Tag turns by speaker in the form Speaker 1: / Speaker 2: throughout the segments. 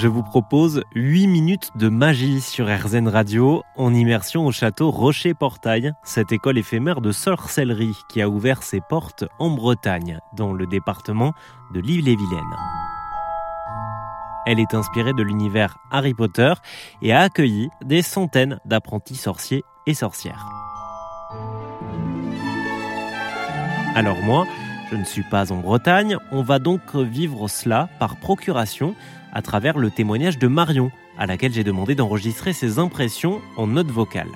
Speaker 1: je vous propose 8 minutes de magie sur RZN Radio en immersion au château Rocher-Portail, cette école éphémère de sorcellerie qui a ouvert ses portes en Bretagne, dans le département de l'Île-et-Vilaine. Elle est inspirée de l'univers Harry Potter et a accueilli des centaines d'apprentis sorciers et sorcières. Alors moi, je ne suis pas en Bretagne, on va donc vivre cela par procuration à travers le témoignage de Marion, à laquelle j'ai demandé d'enregistrer ses impressions en note vocale.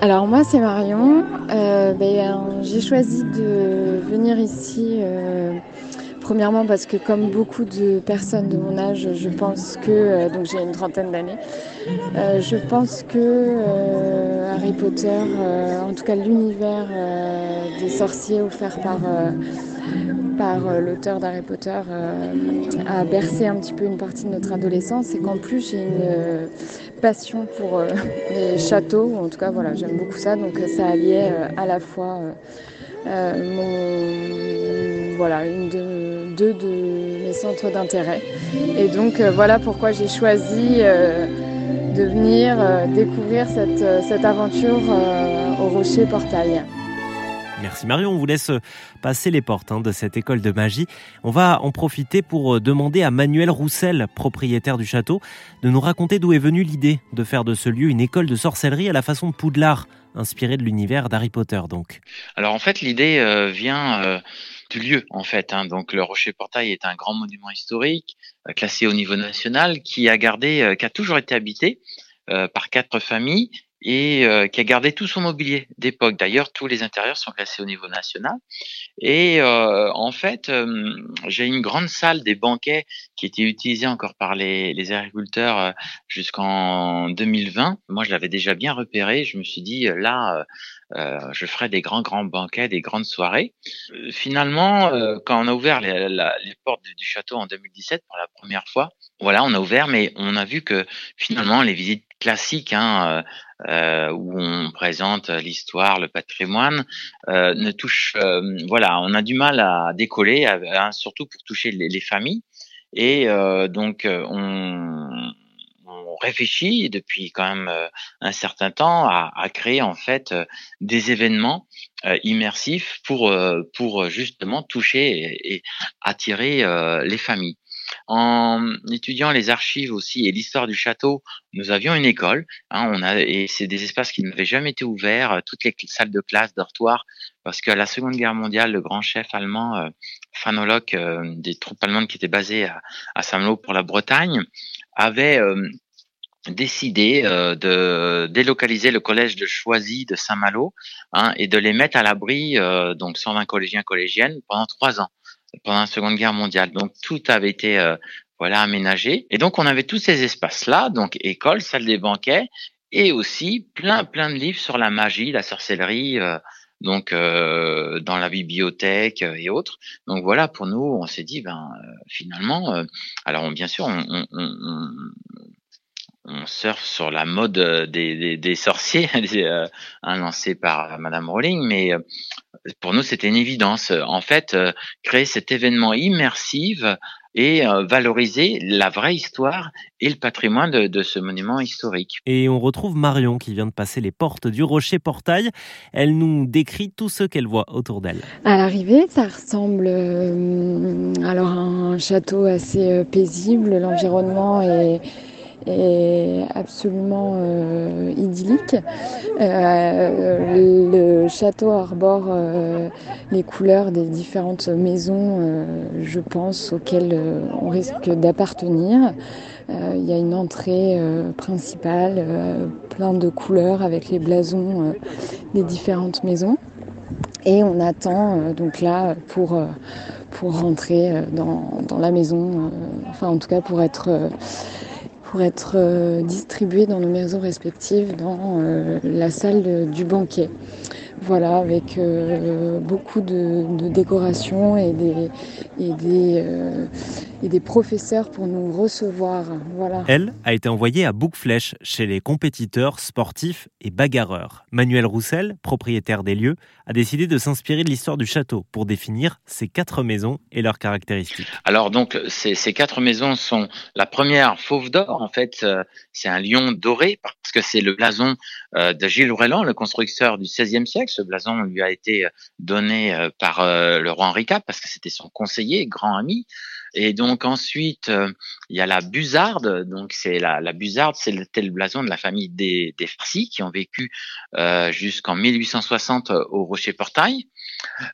Speaker 2: Alors moi c'est Marion, euh, ben, j'ai choisi de venir ici euh, Premièrement parce que comme beaucoup de personnes de mon âge, je pense que, euh, donc j'ai une trentaine d'années, je pense que Harry Potter, en tout cas l'univers des sorciers offert par, par l'auteur d'Harry Potter, a bercé un petit peu une partie de notre adolescence et qu'en plus j'ai une passion pour les châteaux, en tout cas voilà, j'aime beaucoup ça, donc ça alliait à la fois mon, voilà, une de deux de mes centres d'intérêt. Et donc euh, voilà pourquoi j'ai choisi euh, de venir euh, découvrir cette, cette aventure au Rocher Portail.
Speaker 1: Merci Marion, on vous laisse passer les portes hein, de cette école de magie. On va en profiter pour demander à Manuel Roussel, propriétaire du château, de nous raconter d'où est venue l'idée de faire de ce lieu une école de sorcellerie à la façon de Poudlard, inspirée de l'univers d'Harry Potter donc.
Speaker 3: Alors en fait l'idée vient du lieu en fait. Hein. Donc le Rocher Portail est un grand monument historique euh, classé au niveau national qui a gardé, euh, qui a toujours été habité euh, par quatre familles et qui a gardé tout son mobilier d'époque. D'ailleurs, tous les intérieurs sont classés au niveau national. Et en fait, j'ai une grande salle des banquets qui était utilisée encore par les, les agriculteurs jusqu'en 2020. Moi, je l'avais déjà bien repéré. Je me suis dit, là, euh, je ferai des grands, grands banquets, des grandes soirées. Euh, finalement, euh, quand on a ouvert les, les portes du, château en 2017 pour la première fois, voilà, on a ouvert, mais on a vu que finalement, les visites classiques, hein, euh, où on présente l'histoire, le patrimoine, euh, ne touchent, voilà, on a du mal à décoller, hein, surtout pour toucher les, les familles. Et donc, on, on réfléchit depuis quand même euh, un certain temps à, créer en fait euh, des événements euh, immersifs pour pour justement toucher et, attirer les familles. En étudiant les archives aussi et l'histoire du château, nous avions une école. Hein, on a et c'est des espaces qui n'avaient jamais été ouverts, toutes les salles de classe, dortoirs, parce qu'à la Seconde Guerre mondiale, le grand chef allemand euh, des troupes allemandes qui étaient basées à, à Saint-Malo pour la Bretagne, avait décidé euh, de délocaliser le collège de Choisy de Saint-Malo hein, et de les mettre à l'abri, euh, donc 120 collégiens collégiennes, pendant trois ans, pendant la Seconde Guerre mondiale. Donc tout avait été euh, voilà aménagé et donc on avait tous ces espaces-là, donc école, salle des banquets et aussi plein plein de livres sur la magie, la sorcellerie. donc dans la bibliothèque et autres. Donc voilà, pour nous, on s'est dit, ben finalement, alors bien sûr, on, on, on surfe sur la mode euh, des, des, des sorciers euh, lancé par Madame Rowling, mais euh, pour nous c'était une évidence. En fait, créer cet événement immersif et valoriser la vraie histoire et le patrimoine de, de, ce monument historique.
Speaker 1: Et on retrouve Marion qui vient de passer les portes du Rocher Portail. Elle nous décrit tout ce qu'elle voit autour d'elle.
Speaker 2: À l'arrivée, ça ressemble alors à un château assez paisible. L'environnement est est absolument euh, idyllique. Euh, le château arbore euh, les couleurs des différentes maisons, je pense, auxquelles on risque d'appartenir. Il y a une entrée principale, plein de couleurs avec les blasons des différentes maisons. Et on attend donc là pour, pour rentrer dans, dans la maison, enfin en tout cas pour être pour être euh, distribués dans nos maisons respectives dans euh, la salle du banquet. Voilà, avec euh, beaucoup de, décorations et des, et des, et des professeurs pour nous recevoir. Voilà.
Speaker 1: Elle a été envoyée à Boucflèche chez les compétiteurs sportifs et bagarreurs. Manuel Roussel, propriétaire des lieux, a décidé de s'inspirer de l'histoire du château pour définir ces quatre maisons et leurs caractéristiques.
Speaker 3: Alors donc ces, ces quatre maisons sont la première Fauve d'or en fait euh, c'est un lion doré parce que c'est le blason euh, de Gilles Ourelan, le constructeur du XVIe siècle. Ce blason lui a été donné euh, par le roi Henri IV parce que c'était son conseiller, grand ami. Et donc ensuite, il y a la Buzarde. Donc c'est la, la Buzarde, c'est le, tel blason de la famille des, des Farcy qui ont vécu euh, jusqu'en 1860 au Rocher-Portail.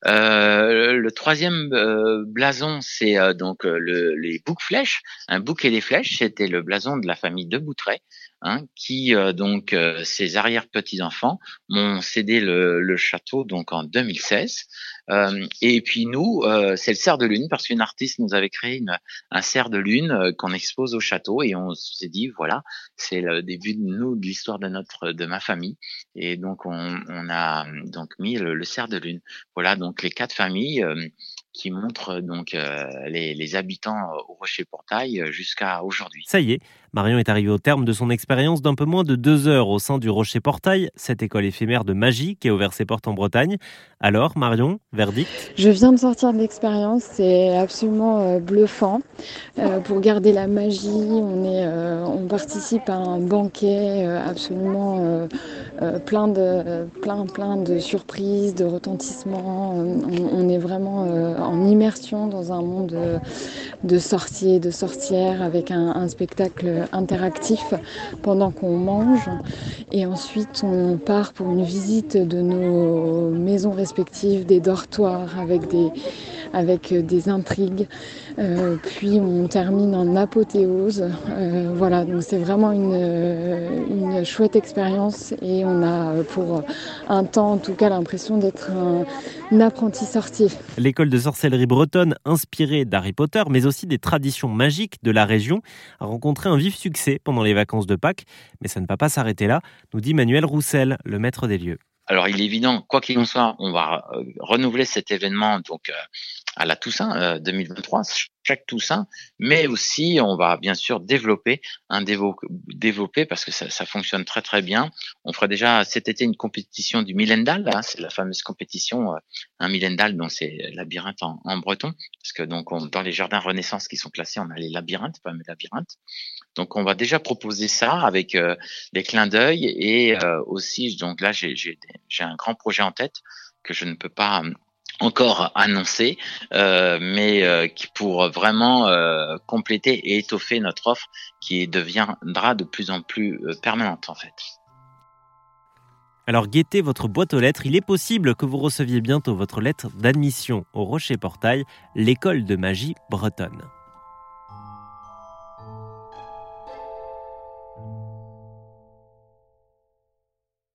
Speaker 3: Euh, le troisième euh, blason, c'est donc le, les boucs-flèches. Un bouc et des flèches, c'était le blason de la famille de Boutray. Hein, qui donc ses arrière petits enfants m'ont cédé le, château donc en 2016 euh, et puis nous, euh, c'est le cerf de lune parce qu'une artiste nous avait créé un cerf de lune euh, qu'on expose au château et on s'est dit voilà, c'est le début de nous de l'histoire de notre de ma famille et donc on, on a donc mis le, le, cerf de lune. Voilà donc les quatre familles qui montrent donc les, les, habitants au Rocher Portail jusqu'à aujourd'hui.
Speaker 1: Ça y est, Marion est arrivée au terme de son expérience d'un peu moins de deux heures au sein du Rocher Portail, cette école éphémère de magie qui a ouvert ses portes en Bretagne. Alors, Marion, verdict?
Speaker 2: Je viens de sortir de l'expérience, c'est absolument euh, bluffant. Euh, pour garder la magie, on, est, euh, on participe à un banquet absolument plein, de, plein, plein de surprises, de retentissements. On, est vraiment en immersion dans un monde de, sorciers, de sorcières, avec un spectacle interactif pendant qu'on mange. Et ensuite, on part pour une visite de nos maisons respectives, des dortoirs avec des, avec des intrigues. Euh, puis on termine en apothéose. Euh, voilà, donc c'est vraiment une, chouette expérience et on a pour un temps en tout cas l'impression d'être un, un apprenti sorcier.
Speaker 1: L'école de sorcellerie bretonne, inspirée d'Harry Potter, mais aussi des traditions magiques de la région, a rencontré un vif succès pendant les vacances de Pâques. Mais ça ne va pas s'arrêter là, nous dit Manuel Roussel, le maître des lieux.
Speaker 3: Alors, il est évident, quoi qu'il en soit, on va euh, renouveler cet événement donc euh, à la Toussaint euh, 2023, chaque Toussaint, mais aussi on va bien sûr développer un développer parce que ça, ça, fonctionne très très bien. On fera déjà cet été une compétition du Millendal, hein, c'est la fameuse compétition euh, un Millendal, donc c'est labyrinthe en, en, breton, parce que donc on, dans les jardins Renaissance qui sont classés, on a les labyrinthes, pas mes labyrinthes. Donc on va déjà proposer ça avec euh, des clins d'œil et euh, aussi donc là j'ai un grand projet en tête que je ne peux pas encore annoncé, euh, mais euh, qui pour vraiment euh, compléter et étoffer notre offre qui deviendra de plus en plus permanente en fait.
Speaker 1: Alors guettez votre boîte aux lettres, il est possible que vous receviez bientôt votre lettre d'admission au Rocher Portail, l'école de magie bretonne.